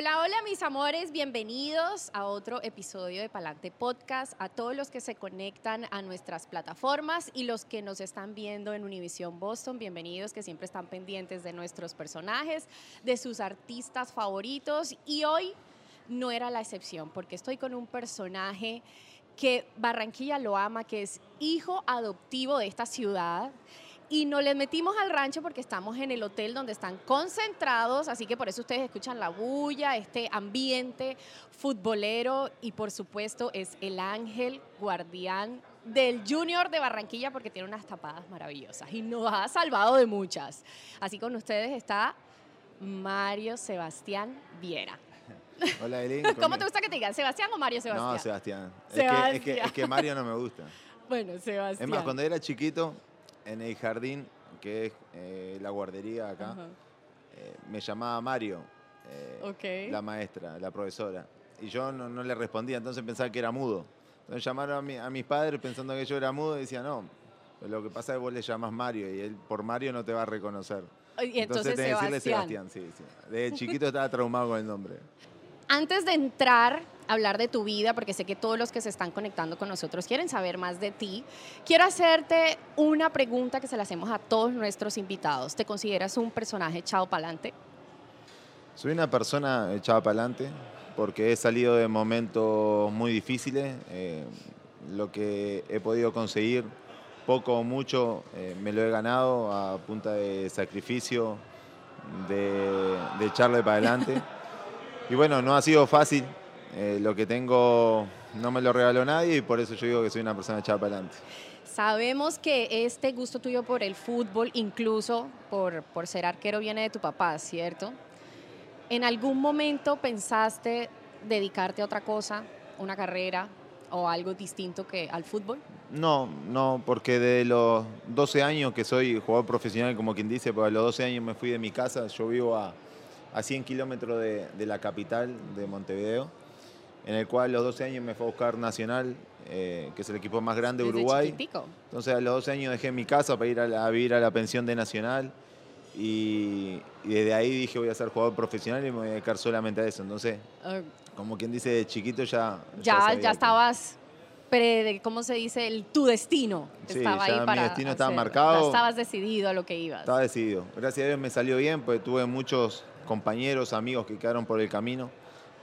Hola, hola mis amores, bienvenidos a otro episodio de Palante Podcast, a todos los que se conectan a nuestras plataformas y los que nos están viendo en Univision Boston, bienvenidos que siempre están pendientes de nuestros personajes, de sus artistas favoritos. Y hoy no era la excepción porque estoy con un personaje que Barranquilla lo ama, que es hijo adoptivo de esta ciudad y nos les metimos al rancho porque estamos en el hotel donde están concentrados, así que por eso ustedes escuchan la bulla, este ambiente futbolero y por supuesto es el ángel guardián del Junior de Barranquilla porque tiene unas tapadas maravillosas y nos ha salvado de muchas. Así con ustedes está Mario Sebastián Viera. Hola, Elin. ¿Cómo te gusta que te digan? ¿Sebastián o Mario Sebastián? No, Sebastián. Sebastián. Es, que, es, que, es que Mario no me gusta. Bueno, Sebastián. Es más, cuando era chiquito, en el jardín, que es eh, la guardería acá, Ajá. eh, me llamaba Mario, eh, Ok. la maestra, la profesora. Y yo no, no le respondía, entonces pensaba que era mudo. Entonces llamaron a, mi- a mis padres pensando que yo era mudo y decía, no, lo que pasa es que vos le llamás Mario y él por Mario no te va a reconocer. Y entonces, tenés que decirle Sebastián. Sí, sí. Desde chiquito estaba traumado con el nombre. Antes de entrar a hablar de tu vida, porque sé que todos los que se están conectando con nosotros quieren saber más de ti, quiero hacerte una pregunta que se la hacemos a todos nuestros invitados. ¿Te consideras un personaje echado para adelante? Soy una persona echada para adelante porque he salido de momentos muy difíciles. eh, lo que he podido conseguir, poco o mucho, eh, me lo he ganado a punta de sacrificio, de, de echarle para adelante. Y bueno, no ha sido fácil. eh, lo que tengo no me lo regaló nadie y por eso yo digo que soy una persona echada para adelante. Sabemos que este gusto tuyo por el fútbol, incluso por, por ser arquero, viene de tu papá, ¿cierto? ¿En algún momento pensaste dedicarte a otra cosa, una carrera o algo distinto que al fútbol? No, no, porque de los 12 años que soy jugador profesional, como quien dice, pues a los 12 años me fui de mi casa, yo vivo a, a 100 kilómetros de, de la capital de Montevideo, en el cual a los 12 años me fue a buscar Nacional, eh, que es el equipo más grande de Uruguay. chiquitico. Entonces a los 12 años dejé mi casa para ir a, la- a vivir a la pensión de Nacional y, y desde ahí dije voy a ser jugador profesional y me voy a dedicar solamente a eso. Entonces, Eh, como quien dice, de chiquito ya... ya, ya estabas pre, ¿cómo se dice? El, tu destino Sí, estaba ya ahí mi para destino estaba hacer- marcado. ya estabas decidido a lo que ibas. Estaba decidido. Gracias a Dios me salió bien, porque tuve muchos compañeros, amigos que quedaron por el camino.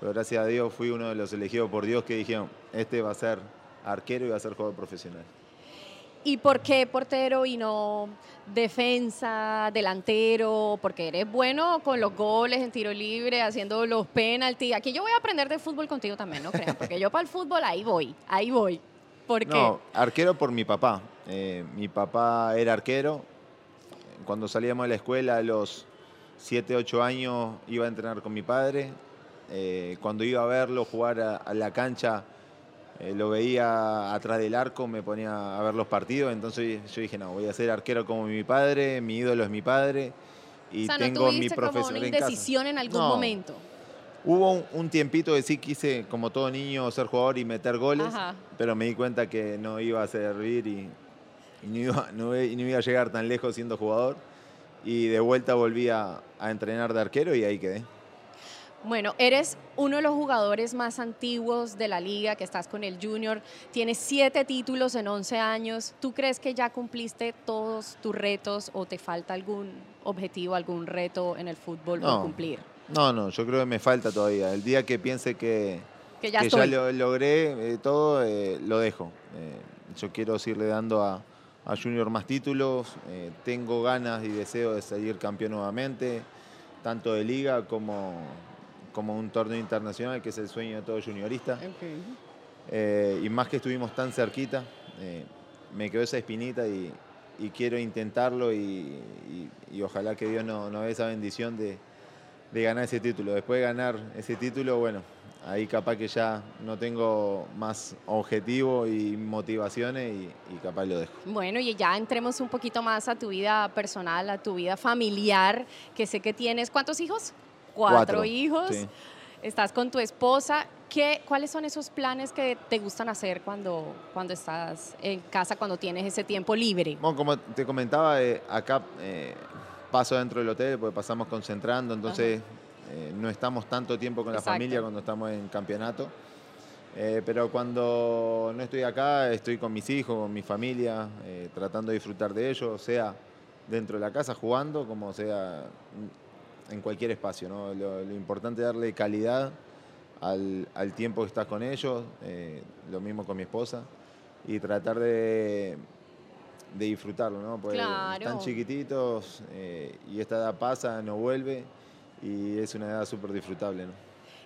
Pero gracias a Dios fui uno de los elegidos por Dios que dijeron, este va a ser arquero y va a ser jugador profesional. ¿Y por qué portero y no defensa, delantero? Porque eres bueno con los goles en tiro libre, haciendo los penaltis. Aquí yo voy a aprender de fútbol contigo también, no crean, porque yo para el fútbol ahí voy, ahí voy. ¿Por qué? No, arquero por mi papá. Eh, mi papá era arquero. Cuando salíamos de la escuela a los 7, 8 años iba a entrenar con mi padre. Eh, cuando iba a verlo jugar a, a la cancha, eh, lo veía atrás del arco, me ponía a ver los partidos. Entonces yo dije, no, voy a ser arquero como mi padre, mi ídolo es mi padre. Y o sea, tengo no mi tuviste como profesor una en casa. indecisión en algún No. momento. Hubo un, un tiempito que sí quise, como todo niño, ser jugador y meter goles, Ajá. pero me di cuenta que no iba a servir y, y no, iba, no iba a llegar tan lejos siendo jugador. Y de vuelta volví a, a entrenar de arquero y ahí quedé. Bueno, eres uno de los jugadores más antiguos de la liga, que estás con el Junior, tienes siete títulos en 11 años. ¿Tú crees que ya cumpliste todos tus retos o te falta algún objetivo, algún reto en el fútbol por No. cumplir? No, no, yo creo que me falta todavía. El día que piense que, Que ya que lo- logré eh, todo, eh, lo dejo. Eh, yo quiero seguirle dando a, a Junior más títulos. eh, tengo ganas y deseo de salir campeón nuevamente, tanto de liga como, como un torneo internacional, que es el sueño de todo juniorista. Eh, y más que estuvimos tan cerquita, eh, me quedó esa espinita y, y quiero intentarlo y, y- y ojalá que Dios nos no dé esa bendición de, de ganar ese título. Después de ganar ese título, bueno, ahí capaz que ya no tengo más objetivo y motivaciones y, y capaz lo dejo. Bueno, y ya entremos un poquito más a tu vida personal, a tu vida familiar, que sé que tienes, ¿cuántos hijos? Cuatro, Cuatro, hijos. sí. Estás con tu esposa. ¿Qué, ¿Cuáles son esos planes que te gustan hacer cuando, cuando estás en casa, cuando tienes ese tiempo libre? Bueno, como te comentaba, eh, acá eh, paso dentro del hotel porque pasamos concentrando, entonces eh, no estamos tanto tiempo con la familia cuando estamos en campeonato. Eh, pero cuando no estoy acá, estoy con mis hijos, con mi familia, eh, tratando de disfrutar de ellos, sea dentro de la casa jugando, como sea en cualquier espacio. ¿no? Lo, lo importante es darle calidad al, al tiempo que estás con ellos, eh, lo mismo con mi esposa, y tratar de, de disfrutarlo, ¿no? Porque Claro. están chiquititos y esta edad pasa, no vuelve, y es una edad súper disfrutable, ¿no?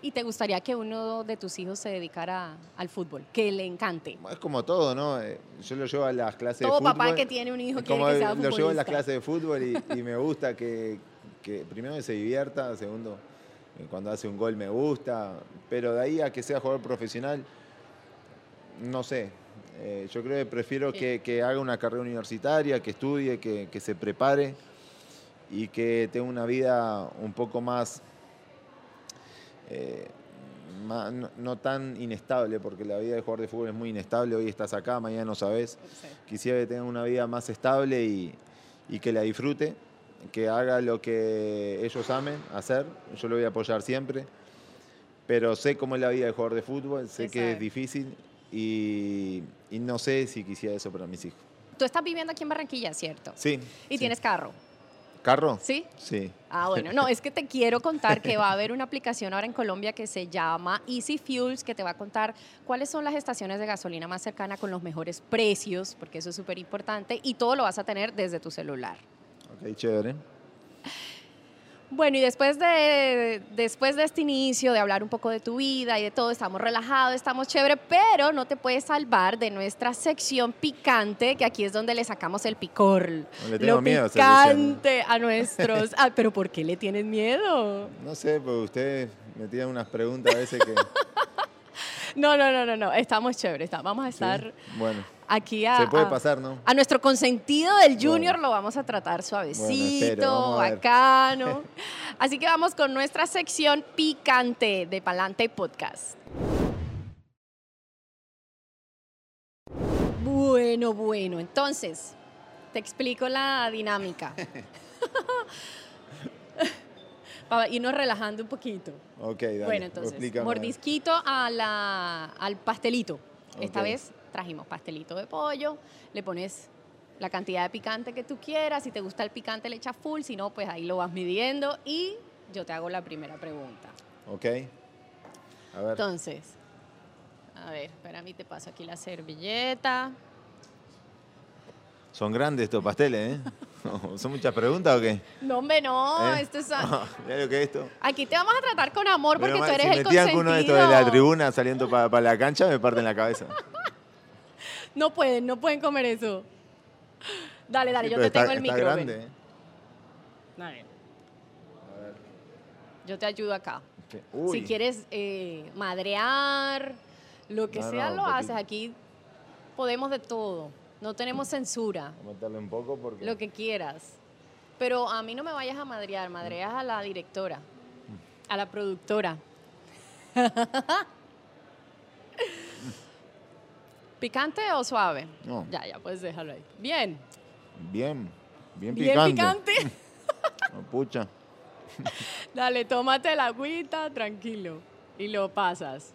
¿Y te gustaría que uno de tus hijos se dedicara al fútbol? Que le encante. Es como todo, ¿no? Eh, Yo lo llevo a las clases Todo de fútbol. papá que tiene un hijo quiere que sea Lo llevo a futbolista. las clases de fútbol y, y me gusta que, que primero que se divierta, segundo, eh, cuando hace un gol me gusta, pero de ahí a que sea jugador profesional, no sé. Eh, yo creo que prefiero que, que haga una carrera universitaria, que estudie, que, que se prepare y que tenga una vida un poco más, eh, ma- no, no tan inestable, porque la vida de jugador de fútbol es muy inestable, hoy estás acá, mañana no sabes. Quisiera que tenga una vida más estable y, y que la disfrute, que haga lo que ellos amen hacer, yo lo voy a apoyar siempre, pero sé cómo es la vida de jugador de fútbol, sé que Exacto. es difícil y, y no sé si quisiera eso para mis hijos. Tú estás viviendo aquí en Barranquilla, ¿cierto? Sí. Y sí. tienes carro, carro? ¿sí? Sí. Ah, bueno, no, es que te quiero contar que va a haber una aplicación ahora en Colombia que se llama Easy Fuels, que te va a contar cuáles son las estaciones de gasolina más cercanas con los mejores precios, porque eso es súper importante, y todo lo vas a tener desde tu celular. Ok, chévere. Bueno, y después de, después de este inicio, de hablar un poco de tu vida y de todo, estamos relajados, estamos chévere, pero no te puedes salvar de nuestra sección picante, que aquí es donde le sacamos el picor. Le tengo lo miedo picante a nuestros... Ah, pero ¿por qué le tienes miedo? No sé, porque ustedes me tiran unas preguntas a veces que... No, no, no, no, no, estamos chéveres, está- vamos a Sí, estar Bueno, aquí a... se puede a- pasar, ¿no? A nuestro consentido del Bueno. Junior lo vamos a tratar suavecito, ver. bacano. Así que vamos con nuestra sección picante de Palante Podcast. Bueno, bueno, entonces te explico la dinámica. Para irnos relajando un poquito. Ok, dale. Bueno, entonces, explícame. mordisquito a la, al pastelito. Esta vez trajimos pastelito de pollo, le pones la cantidad de picante que tú quieras, si te gusta el picante le echas full, si no, pues ahí lo vas midiendo y yo te hago la primera pregunta. Ok. A ver. Entonces, a ver, espérame, te paso aquí la servilleta. Son grandes estos pasteles, ¿eh? ¿Son muchas preguntas o qué? No, hombre, no, ¿Eh? esto es... Lo que es esto. Aquí te vamos a tratar con amor porque tú eres si el metían consentido. uno de estos de la tribuna saliendo para la cancha, me parten la cabeza. No pueden, no pueden comer eso. Dale, dale, Sí, yo te está, tengo el micro. grande, ven. ¿eh? Dale, A ver. yo te ayudo acá. Si quieres eh, madrear, lo que No, sea, no, lo haces. Aquí podemos de todo. No tenemos censura. Un poco porque... Lo que quieras. Pero a mí no me vayas a madrear, madreas a la directora, a la productora. ¿Picante o suave? No. Ya, ya, puedes dejarlo ahí. Bien. Bien, bien Bien picante. picante. Oh, pucha. Dale, tómate la agüita, tranquilo. Y lo pasas.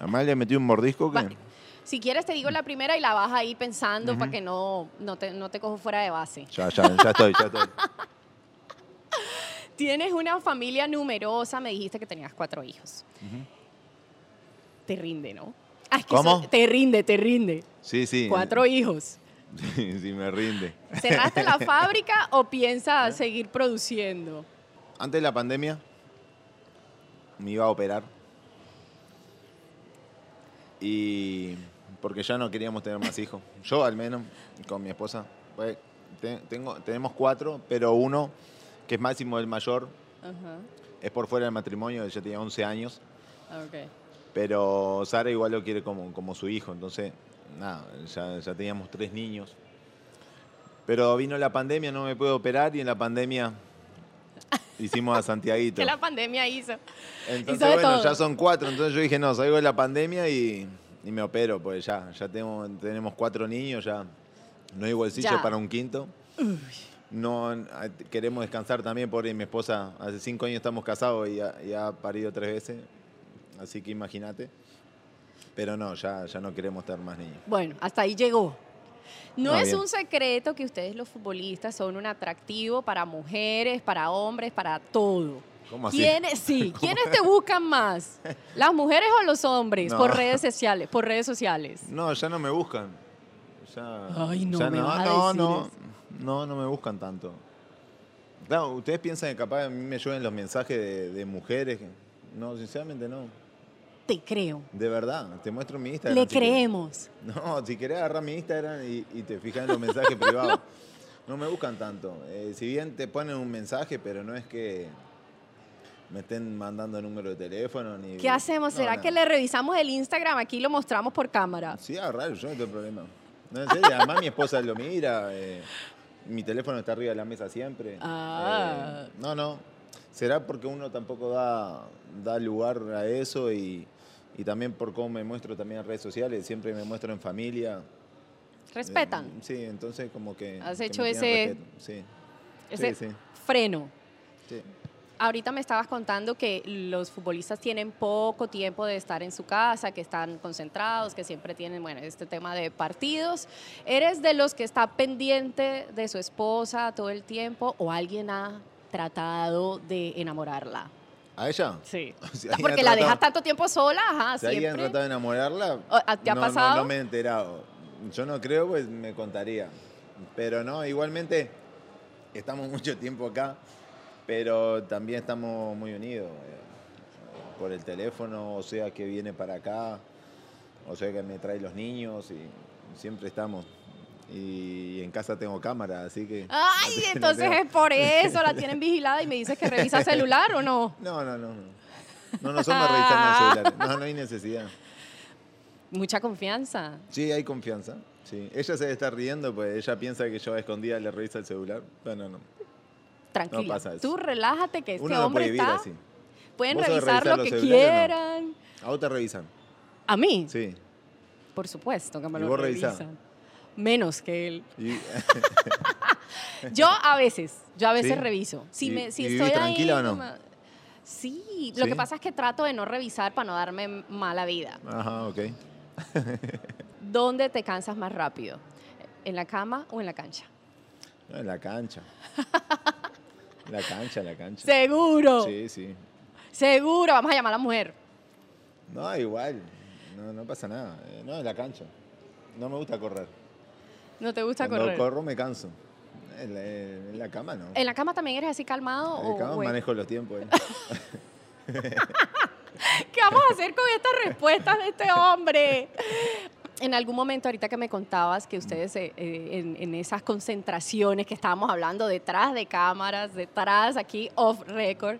Además le metí un mordisco que... Si quieres te digo la primera y la vas ahí pensando para que no, no, te, no te cojo fuera de base. Ya, ya, ya estoy, ya estoy. Tienes una familia numerosa, me dijiste que tenías cuatro hijos. Te rinde, ¿no? Ah, es que ¿Cómo? eso- te rinde, te rinde. Sí, sí. Cuatro hijos. Sí, sí, me rinde. ¿Cerraste la fábrica o piensas seguir produciendo? Antes de la pandemia me iba a operar. Y porque ya no queríamos tener más hijos. Yo al menos, con mi esposa. Pues, te- tengo, tenemos cuatro, pero uno, que es Máximo el mayor, es por fuera del matrimonio, ya tenía 11 años. ok. Pero Sara igual lo quiere como, como su hijo, entonces, nada, ya, ya teníamos tres niños. Pero vino la pandemia, no me pude operar y en la pandemia hicimos a Santiaguito. ¿Qué la pandemia hizo? Entonces, Hizo de bueno, todo. ya son cuatro. Entonces yo dije, no, salgo de la pandemia y, y me opero, pues ya, ya tenemos, tenemos cuatro niños, ya no hay bolsillo Ya. para un quinto. no queremos descansar también, por mi esposa, hace cinco años estamos casados y ha, y ha parido tres veces, así que imagínate. Pero no, ya, ya no queremos tener más niños. Bueno, hasta ahí llegó. No, No, es bien. un secreto que ustedes los futbolistas son un atractivo para mujeres, para hombres, para todo. ¿Cómo así? ¿Quiénes, sí, ¿quiénes te buscan más? ¿Las mujeres o los hombres? No. Por redes sociales, por redes sociales. No, ya no me buscan. Ya, Ay, no ya me no, vas a no, decir no, eso. no, no me buscan tanto. Claro, ustedes piensan que capaz a mí me llueven los mensajes de, de mujeres. No, sinceramente no. Te creo. De verdad, te muestro mi Instagram. Le si creemos. No, si querés agarrar mi Instagram y, y te fijas en los mensajes privados. No me buscan tanto. Eh, si bien te ponen un mensaje, pero no es que me estén mandando número de teléfono ni. ¿Qué hacemos? No, ¿Será que le revisamos el Instagram? Aquí lo mostramos por cámara. Sí, agarrar, yo no tengo problema. No, en serio, además mi esposa lo mira. eh, mi teléfono está arriba de la mesa siempre. Ah. Eh, no, no. Será porque uno tampoco da, da lugar a eso y, y también por cómo me muestro también en redes sociales. Siempre me muestro en familia. ¿Respetan? Eh, sí, entonces como que... Has que hecho ese- respeto, Sí, Ese sí, sí, freno. sí. Ahorita me estabas contando que los futbolistas tienen poco tiempo de estar en su casa, que están concentrados, que siempre tienen, bueno, este tema de partidos. ¿Eres de los que está pendiente de su esposa todo el tiempo o alguien ha tratado de enamorarla? ¿A ella? Sí. Si Porque la tratado- dejas tanto tiempo sola, ajá, Si siempre. tratado de enamorarla, ¿O- a- te ha no, no- pasado? No, me he enterado. Yo no creo, pues me contaría. Pero no, igualmente estamos mucho tiempo acá, pero también estamos muy unidos. eh, por el teléfono, o sea que viene para acá, o sea que me trae los niños y siempre estamos. Y en casa tengo cámara, así que... Ay, no entonces es por eso, la tienen vigilada y me dices que revisa celular o no. No, no, no. No, no, no son de revisar los celulares. No, no hay necesidad. Mucha confianza. Sí, hay confianza. Sí. Ella se estar riendo, pues ella piensa que yo a escondida le revisa el celular. No, no, no. Tranquila. pasa eso. Tú relájate que este Uno no hombre puede vivir está. así. Pueden ¿Vos sos de revisar lo que o no? quieran. A vos te revisan. A mí, Sí. por supuesto que me ¿Y lo vos revisan. Menos que él. Y- Yo a veces, yo a veces ¿Sí? reviso. Si, ¿Y- me, si y vivís estoy tranquila ahí, o no? Sí, lo que pasa es que trato de no revisar para no darme mala vida. Ajá, ok. ¿Dónde te cansas más rápido? ¿En la cama o en la cancha? No, en la cancha. La cancha, la cancha. Seguro, Sí, sí. seguro. Vamos a llamar a la mujer. No, igual. No, no pasa nada. Eh, No, en la cancha. No me gusta correr. ¿No te gusta Cuando correr? corro me canso. En la, en la cama no. ¿En la cama también eres así calmado? En la cama o manejo los tiempos. eh. ¿Qué vamos a hacer con estas respuestas de este hombre? En algún momento, ahorita que me contabas que ustedes eh, eh, en, en esas concentraciones que estábamos hablando detrás de cámaras, detrás aquí off record,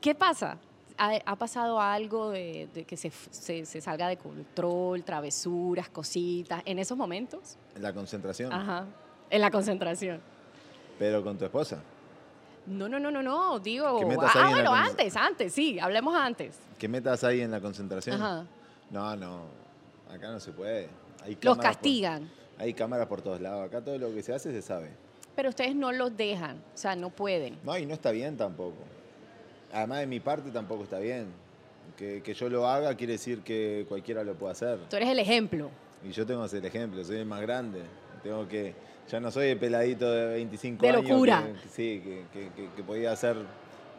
¿qué pasa? ¿Ha, ha pasado algo de, de que se, se- se salga de control, travesuras, cositas, en esos momentos? En la concentración. Ajá, en la concentración. Pero con tu esposa. No, no, no, no, no, digo... Metas Ah, en bueno, antes, antes, sí, hablemos antes. ¿Qué metas ahí en la concentración? Ajá. No, no. Acá no se puede. Hay Los por- castigan. hay cámaras por todos lados. Acá todo lo que se hace se sabe. Pero ustedes no los dejan, o sea, no pueden. No, y no está bien tampoco. Además, de mi parte tampoco está bien. Que, que yo lo haga quiere decir que cualquiera lo puede hacer. Tú eres el ejemplo. Y yo tengo que ser el ejemplo, soy el más grande. Tengo que. Ya no soy el peladito de 25 De años. locura. que- sí, que, que- podía hacer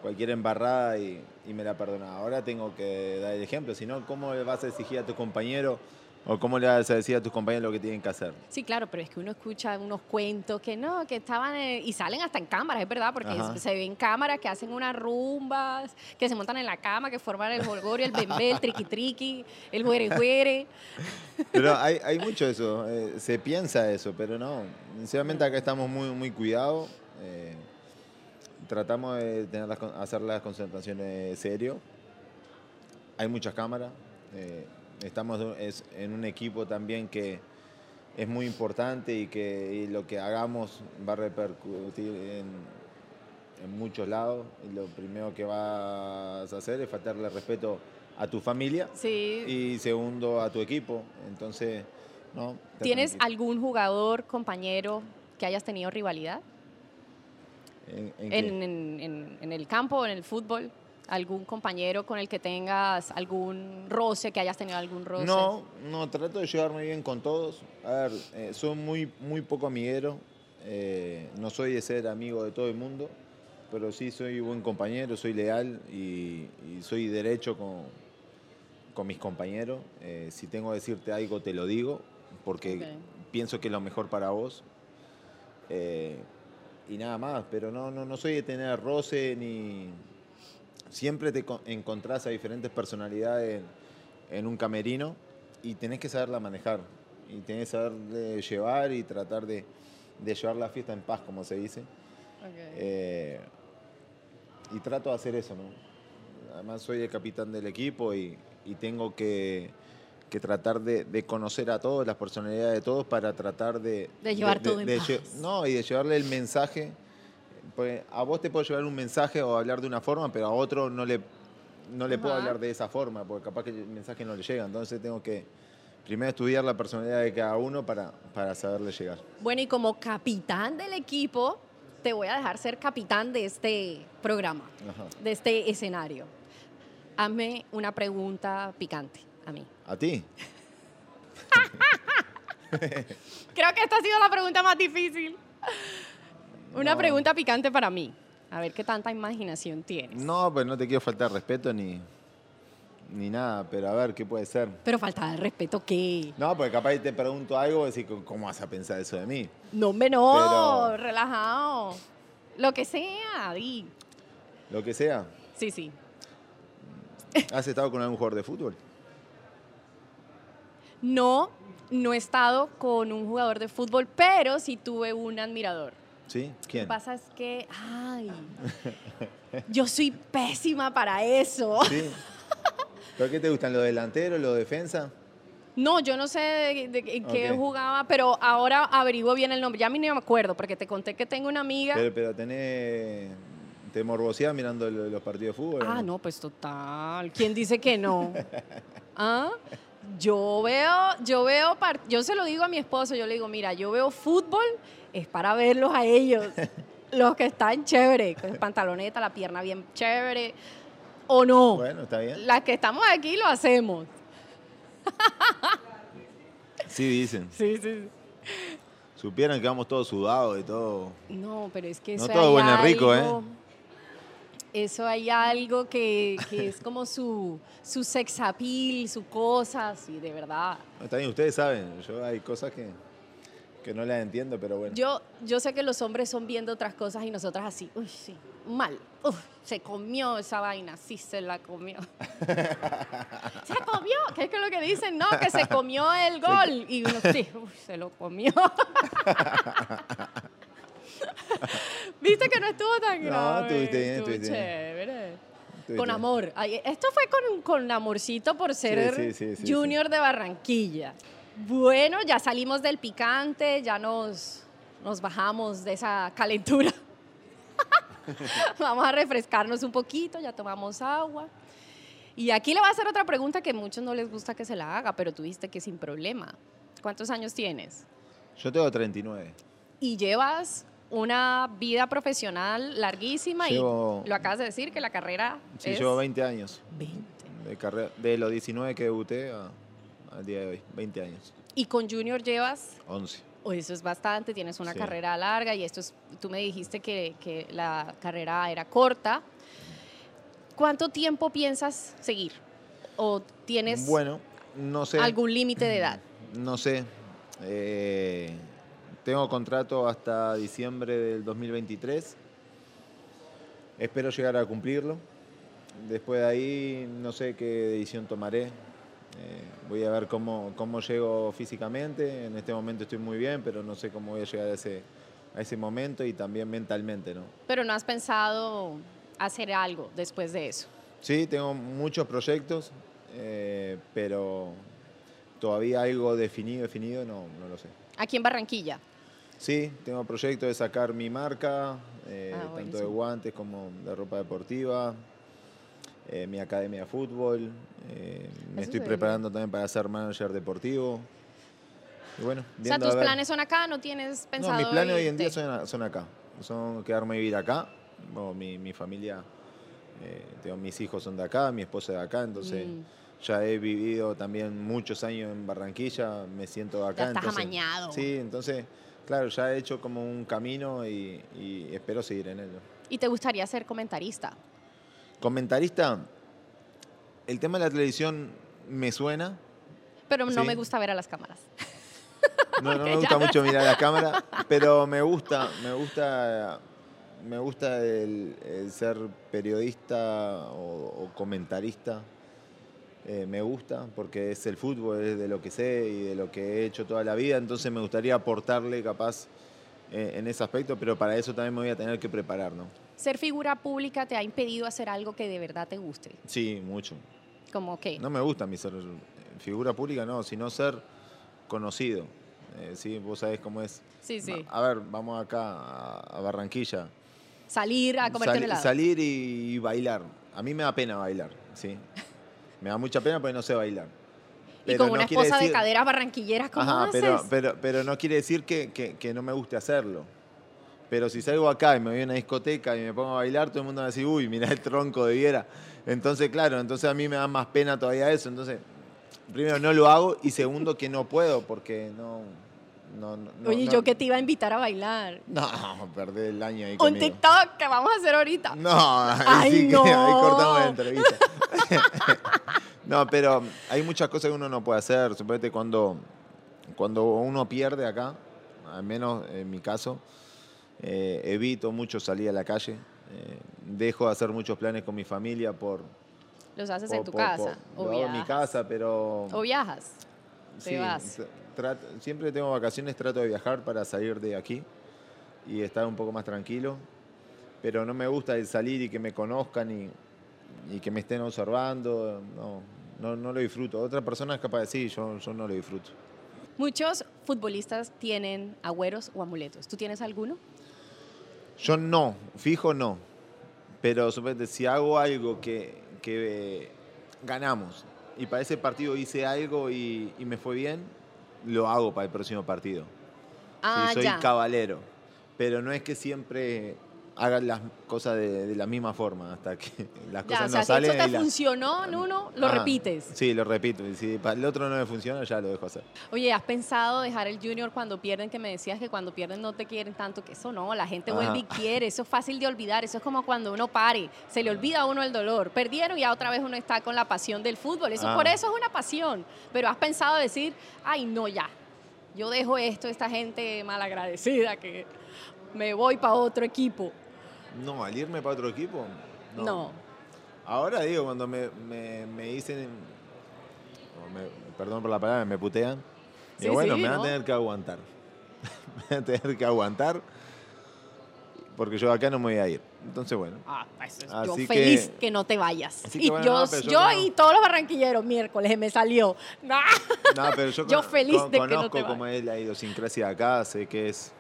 cualquier embarrada y, y me la perdonaba. Ahora tengo que dar el ejemplo. Si no, ¿cómo le vas a exigir a tus compañeros o cómo le vas a decir a tus compañeros lo que tienen que hacer? Sí, claro, pero es que uno escucha unos cuentos que no, que estaban y salen hasta en cámaras, es verdad, porque Ajá. se ven cámaras que hacen unas rumbas, que se montan en la cama, que forman el jolgorio, el bembé, el triqui triqui, el juere juere. Pero hay, hay mucho de eso, eh, se piensa eso, pero no. Sinceramente acá estamos muy, muy cuidados. eh, tratamos de tener las hacer las concentraciones serio. Hay muchas cámaras. eh, estamos es- en un equipo también que es muy importante y que y lo que hagamos va a repercutir en, en muchos lados. Y lo primero que vas a hacer es faltarle respeto a tu familia Sí. y segundo a tu equipo. Entonces, no. ¿Tienes algún jugador, compañero, que hayas tenido rivalidad? ¿En, en el campo o en el fútbol. ¿Algún compañero con el que tengas algún roce, que hayas tenido algún roce? No, no, trato de llevarme bien con todos. A ver, eh, soy muy, muy poco amiguero. eh, no soy de ser amigo de todo el mundo, pero sí soy buen compañero, soy leal y, y soy derecho con, con mis compañeros. Eh, si tengo que decirte algo, te lo digo, porque pienso que es lo mejor para vos. Y nada más, pero no, no, no soy de tener roce ni... Siempre te co- encontrás a diferentes personalidades en, en un camerino y tenés que saberla manejar. Y tenés que saber de llevar y tratar de, de llevar la fiesta en paz, como se dice. Eh, y trato de hacer eso, ¿no? Además soy el capitán del equipo y, y tengo que, que tratar de, de conocer a todos, las personalidades de todos, para tratar de... De llevar todo en lle- paz. No, y de llevarle el mensaje. Pues a vos te puedo llevar un mensaje o hablar de una forma, pero a otro no le, no le puedo hablar de esa forma, porque capaz que el mensaje no le llega. Entonces tengo que primero estudiar la personalidad de cada uno para, para saberle llegar. Bueno, y como capitán del equipo, te voy a dejar ser capitán de este programa, Ajá. de este escenario. Hazme una pregunta picante a mí. ¿A ti? Creo que esta ha sido la pregunta más difícil. Una No. pregunta picante para mí. A ver qué tanta imaginación tienes. No, pues no te quiero faltar respeto ni, ni nada, pero a ver, ¿qué puede ser? Pero falta de respeto, ¿qué? No, porque capaz te pregunto algo y decís, ¿cómo vas a pensar eso de mí? No, hombre, no, Pero- relajado. Lo que sea, di. Lo que sea. Sí, sí. ¿Has estado con algún jugador de fútbol? No, no he estado con un jugador de fútbol, pero sí tuve un admirador. ¿Sí? Lo ¿Quién? que pasa es que, ay, yo soy pésima para eso. ¿Sí? ¿Pero qué te gustan, los delanteros, los defensa? No, yo no sé de, de- en qué jugaba, pero ahora averiguo bien el nombre. Ya a mí no me acuerdo, porque te conté que tengo una amiga. Pero, pero tenés... ¿Te morboseás mirando lo- los partidos de fútbol? Ah, no, pues total. ¿Quién dice que no? ¿Ah? Yo veo, yo veo, yo se lo digo a mi esposo, yo le digo, mira, yo veo fútbol, es para verlos a ellos, los que están chévere, con pantaloneta, la pierna bien chévere, o no. Bueno, está bien. Las que estamos aquí lo hacemos. Sí, dicen. Sí, sí. Supieran que vamos todos sudados y todo. No, pero es que No eso todo hay bueno es rico, ¿eh? Eso hay algo que, que es como su, su sex appeal, su cosa, sí, de verdad. Está bien, ustedes saben. Yo hay cosas que, que no las entiendo, pero bueno. Yo, yo sé que los hombres son viendo otras cosas y nosotras así, uy, sí, mal, uf, se comió esa vaina, sí se la comió. se comió, ¿qué es que lo que dicen? No, que se comió el gol. Y uno, sí, uf, se lo comió. ¿Viste que no estuvo tan No, grave? estuviste bien, estuviste bien. chévere. Estuviste Con bien. amor. Esto fue con, con amorcito por ser sí, sí, sí, Junior de Barranquilla. Bueno, ya salimos del picante, ya nos, nos bajamos de esa calentura. Vamos a refrescarnos un poquito, ya tomamos agua. Y aquí le voy a hacer otra pregunta que a muchos no les gusta que se la haga, pero tú dijiste que sin problema. ¿Cuántos años tienes? Yo tengo 39. Y llevas una vida profesional larguísima Llevo- y lo acabas de decir que la carrera Sí, es llevo 20 años. 20. De, carrera, de los 19 que debuté a- al día de hoy. 20 años. Y con Junior llevas 11. O eso es bastante, tienes una Sí. carrera larga y esto es, tú me dijiste que, que la carrera era corta. ¿Cuánto tiempo piensas seguir? ¿O tienes Bueno, no sé. algún límite de edad? No sé. Eh, tengo contrato hasta diciembre del 2023. Espero llegar a cumplirlo. Después de ahí no sé qué decisión tomaré. Eh, voy a ver cómo, cómo llego físicamente. En este momento estoy muy bien, pero no sé cómo voy a llegar a ese, a ese momento y también mentalmente, ¿no? Pero no has pensado hacer algo después de eso. Sí, tengo muchos proyectos, eh, pero todavía algo definido, definido, no, no lo sé. Aquí en Barranquilla. Sí, tengo proyecto de sacar mi marca, eh, Ah, tanto de guantes como de ropa deportiva, eh, mi academia de fútbol. eh, me Eso estoy preparando también para ser manager deportivo. Y bueno, O sea, tus planes son acá, no tienes pensado No, mis planes hoy en día son, son acá. Son quedarme a vivir acá. Bueno, mi, mi familia, eh, tengo, mis hijos son de acá, mi esposa de acá, entonces Mm. ya he vivido también muchos años en Barranquilla, me siento de acá. Ya estás entonces- amañado. Sí, entonces, claro, ya he hecho como un camino y, y espero seguir en ello. ¿Y te gustaría ser comentarista? Comentarista, el tema de la televisión me suena. Pero no Sí. me gusta ver a las cámaras. No, no me gusta mucho mirar la cámara, pero me gusta, me gusta, me gusta el, el ser periodista o, o comentarista. Eh, me gusta porque es el fútbol, es de lo que sé y de lo que he hecho toda la vida, entonces me gustaría aportarle capaz eh, en ese aspecto, pero para eso también me voy a tener que preparar, ¿no? ¿Ser figura pública te ha impedido hacer algo que de verdad te guste? Sí, mucho. ¿Como qué? No me gusta mi ser figura pública, no, sino ser conocido. Eh, sí, vos sabés cómo es. Sí, sí. A ver, vamos acá a, Barranquilla. Salir a comerte Sal- helado. salir y, bailar. A mí me da pena bailar, sí. Me da mucha pena porque no sé bailar. y Pero con no una esposa de caderas barranquilleras, ¿cómo Ajá, haces? pero, pero, pero no quiere decir que, que- que no me guste hacerlo. Pero si salgo acá y me voy a una discoteca y me pongo a bailar, todo el mundo va a decir, uy, mira el tronco de Viera. Entonces, claro, entonces a mí me da más pena todavía eso. Entonces, primero, no lo hago y segundo, que no puedo porque no... no, Oye, no- yo que te iba a invitar a bailar. No, perdí el año ahí Un conmigo. TikTok que vamos a hacer ahorita. No, ahí Ay, sí que no. ahí cortamos la entrevista. no, pero hay muchas cosas que uno no puede hacer. Suponete cuando, cuando uno pierde acá, al menos en mi caso, eh, evito mucho salir a la calle. eh, dejo de hacer muchos planes con mi familia por... Los haces por- en tu por- casa. por- o, lo hago en mi casa, pero... o viajas. te Sí, vas. tra- trato- siempre tengo vacaciones, trato de viajar para salir de aquí y estar un poco más tranquilo. Pero no me gusta el salir y que me conozcan y, y que me estén observando. No, no, no lo disfruto. Otra persona es capaz de sí, yo, yo no lo disfruto. Muchos futbolistas tienen agüeros o amuletos. ¿Tú tienes alguno? Yo no, fijo no. Pero suponete, si hago algo que, que eh, ganamos y para ese partido hice algo y, y me fue bien, lo hago para el próximo partido. Ah, Sí, soy ya. cabalero. Pero no es que siempre hagan las cosas de, de la misma forma, hasta que las Ya, cosas o sea, no si salen. te y la- funcionó en uno, lo Ah, repites. Sí, lo repito. Y si para el otro no me funciona, ya lo dejo hacer. Oye, ¿has pensado dejar el junior cuando pierden? Que me decías que cuando pierden no te quieren tanto, que eso no, la gente vuelve y quiere, eso es fácil de olvidar, eso es como cuando uno pare, se le olvida a uno el dolor, perdieron y ya otra vez uno está con la pasión del fútbol, eso Ah. por eso es una pasión, pero has pensado decir, ay no, ya, yo dejo esto, esta gente malagradecida, que me voy para otro equipo. No, al irme para otro equipo, no. No. Ahora digo, cuando me, me, me dicen, me- perdón por la palabra, me putean, Sí, digo, bueno, sí, me van ¿no? a tener que aguantar. me van a tener que aguantar porque yo acá no me voy a ir. Entonces, bueno. Ah, eso es- yo que- feliz que, no te vayas. Y bueno, yo, yo y todos los barranquilleros, miércoles me salió. ¡Ah! No, pero yo, Yo con- feliz con- de que no conozco te cómo es la idiosincrasia de acá, sé que es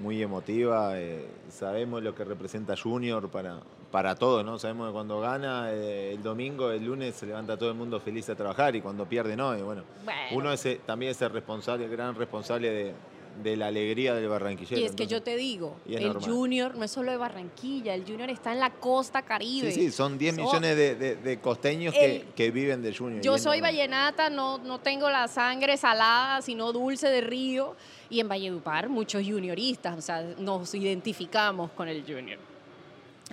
muy emotiva, eh, sabemos lo que representa Junior para, para todos, ¿no? Sabemos que cuando gana eh, el domingo, el lunes se levanta todo el mundo feliz a trabajar y cuando pierde no, y bueno, Bueno. uno es, eh, también es el responsable, el gran responsable de, de la alegría del barranquillero. Y es que yo te digo, el normal. Junior no es solo de Barranquilla, el Junior está en la costa caribe. Sí, sí, son 10 So- millones de, de- de costeños que, El- que viven de Junior. Yo soy normal. vallenata, no, no tengo la sangre salada, sino dulce de río. Y en Valledupar muchos junioristas, o sea, nos identificamos con el junior.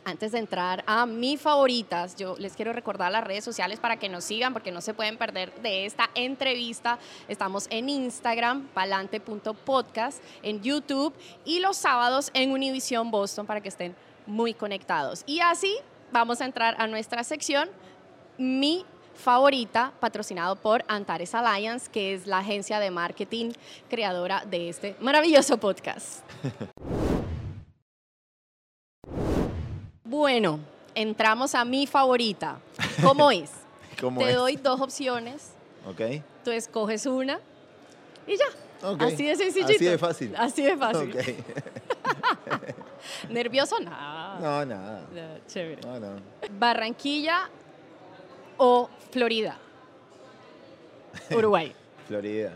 Antes de entrar a mis favoritas, yo les quiero recordar las redes sociales para que nos sigan, porque no se pueden perder de esta entrevista. Estamos en Instagram, palante.podcast, en YouTube y los sábados en Univision Boston para que estén muy conectados. Y así vamos a entrar a nuestra sección, mi favorita, patrocinado por Antares Alliance, que es la agencia de marketing creadora de este maravilloso podcast. Bueno, entramos a mi favorita. ¿Cómo es? ¿Cómo Te es? doy dos opciones, Ok. tú escoges una y ya. ok. Así de sencillito. Así de fácil. Así de fácil. Ok. ¿Nervioso? Nada. No, nada. Chévere. No, no. ¿Barranquilla o Florida? Uruguay. Florida.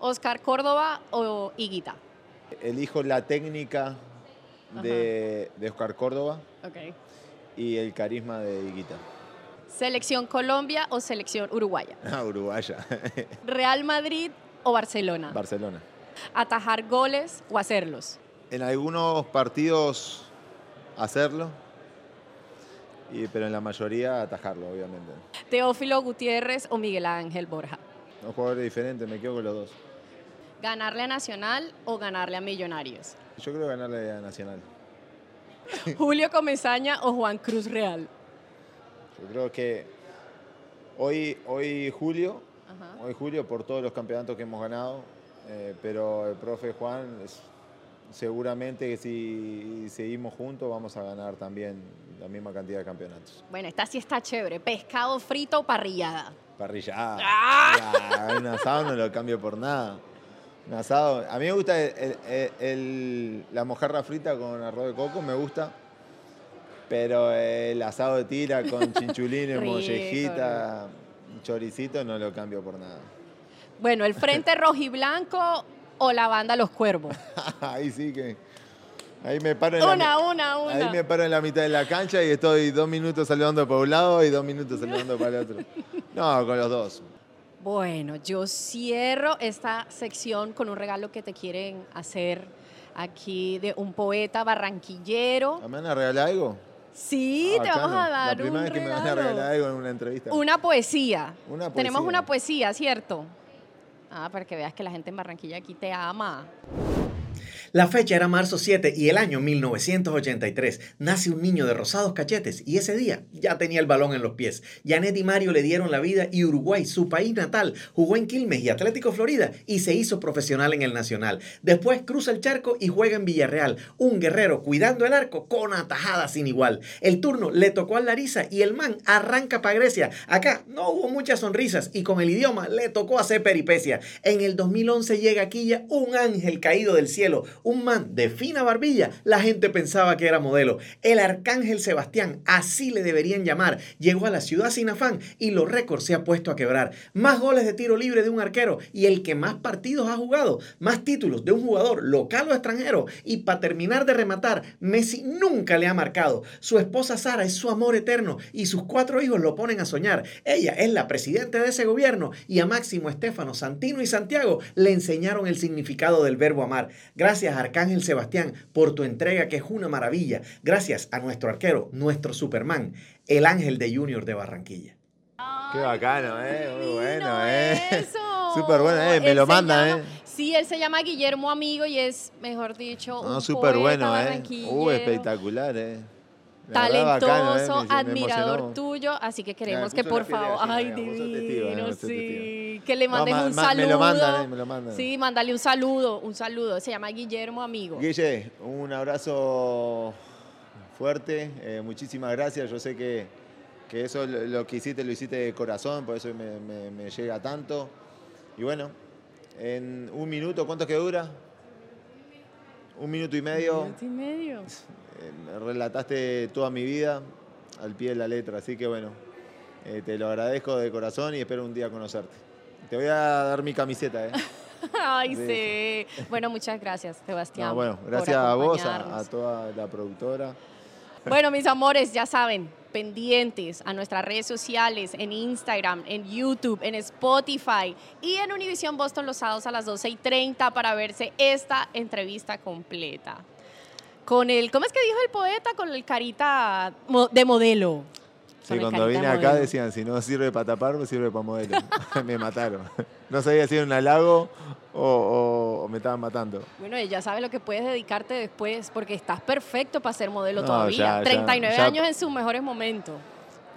¿Oscar Córdoba o Higuita? Elijo la técnica de, de Oscar Córdoba Ok. y el carisma de Higuita. ¿Selección Colombia o selección Uruguaya? Ah, Uruguaya. ¿Real Madrid o Barcelona? Barcelona. ¿Atajar goles o hacerlos? En algunos partidos hacerlo, y, pero en la mayoría atajarlo, obviamente. ¿Teófilo Gutiérrez o Miguel Ángel Borja? Los jugadores diferentes, me quedo con los dos. ¿Ganarle a Nacional o ganarle a Millonarios? Yo creo ganarle a Nacional. ¿Julio Comesaña o Juan Cruz Real? Yo creo que hoy, hoy Julio, Ajá. hoy Julio por todos los campeonatos que hemos ganado, eh, pero el profe Juan es- seguramente que si seguimos juntos vamos a ganar también la misma cantidad de campeonatos. Bueno, esta sí está chévere. ¿Pescado frito o parrillada? Parrillada. ¡Ah! Ya, un asado no lo cambio por nada. Un asado. A mí me gusta el- el- el- la mojarra frita con arroz de coco, me gusta. Pero el asado de tira con chinchulines, mollejita, choricito, no lo cambio por nada. Bueno, ¿el Frente Rojiblanco o la banda Los Cuervos? Ahí sí que. Ahí me paro en la Una, una, Ahí una. me paro en la mitad de la cancha y estoy dos minutos saludando para un lado y dos minutos saludando para el otro. No, con los dos. Bueno, yo cierro esta sección con un regalo que te quieren hacer aquí de un poeta barranquillero. ¿Me van a regalar algo? Sí, te Ah, vamos bacano. a dar La primera un vez que me van a regalar algo en una entrevista. Una poesía. Una Tenemos poesía. una poesía, ¿cierto? Ah, para que veas que la gente en Barranquilla aquí te ama. La fecha era marzo 7 y el año 1983. Nace un niño de rosados cachetes y ese día ya tenía el balón en los pies. Janet y Mario le dieron la vida y Uruguay, su país natal, jugó en Quilmes y Atlético Florida y se hizo profesional en el Nacional. Después cruza el charco y juega en Villarreal. Un guerrero cuidando el arco con atajada sin igual. El turno le tocó al Larisa y el man arranca para Grecia. Acá no hubo muchas sonrisas y con el idioma le tocó hacer peripecia. En el 2011 llega aquí ya un ángel caído del cielo, un man de fina barbilla. La gente pensaba que era modelo. El arcángel Sebastián, así le deberían llamar, llegó a la ciudad sin afán y los récords se ha puesto a quebrar. Más goles de tiro libre de un arquero y el que más partidos ha jugado, más títulos de un jugador local o extranjero. Y para terminar de rematar, Messi nunca le ha marcado. Su esposa Sara es su amor eterno y sus cuatro hijos lo ponen a soñar. Ella es la presidenta de ese gobierno y a Máximo Estefano, Santino y Santiago le enseñaron el significado del verbo amar. Gracias Arcángel Sebastián por tu entrega que es una maravilla. Gracias a nuestro arquero, nuestro Superman, el ángel de Junior de Barranquilla. Qué bacano, ¿eh? Muy bueno, ¿eh? Eso. Súper bueno, ¿eh? Me Él lo se manda, llama- ¿eh? Sí, él se llama Guillermo Amigo y es, mejor dicho, No, un súper poeta bueno, ¿eh? Uh, espectacular, ¿eh? Talentoso, ¿eh? Me admirador tuyo, así que queremos que por favor, ay divino, sí, que le mandes ma- un ma- saludo. Me lo mandan, ¿eh? Me lo mandan. Sí, mándale un saludo, un saludo. Se llama Guillermo Amigo. Guille, un abrazo fuerte, eh, muchísimas gracias. Yo sé que, que eso lo, lo que hiciste lo hiciste de corazón, por eso me, me- me llega tanto. Y bueno, en un minuto, ¿cuánto que dura? Un minuto y medio. Minuto y medio. Eh, relataste toda mi vida al pie de la letra, así que bueno, eh, te lo agradezco de corazón y espero un día conocerte. Te voy a dar mi camiseta, ¿eh? Ay, Sí. Bueno, muchas gracias, Sebastián. No, bueno, gracias a vos, a, a toda la productora. Bueno, mis amores, ya saben, pendientes a nuestras redes sociales, en Instagram, en YouTube, en Spotify y en Univision Boston los sábados a las 12 y 30 para verse esta entrevista completa. Con el, ¿cómo es que dijo el poeta? Con el carita de modelo. Sí, cuando vine acá modelo. decían, si no sirve para tapar, no sirve para modelo. me mataron. No sabía si era un halago o, o- o me estaban matando. Bueno, ya sabes lo que puedes dedicarte después, porque estás perfecto para ser modelo No, todavía. ya, ya, 39 ya. años en sus mejores momentos.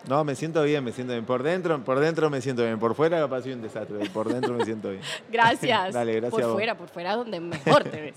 No, me siento bien, me siento bien. Por dentro, por dentro me siento bien. Por fuera capaz soy un desastre. Por dentro me siento bien. Gracias. Dale, gracias Por a vos. fuera, por fuera donde mejor te ves.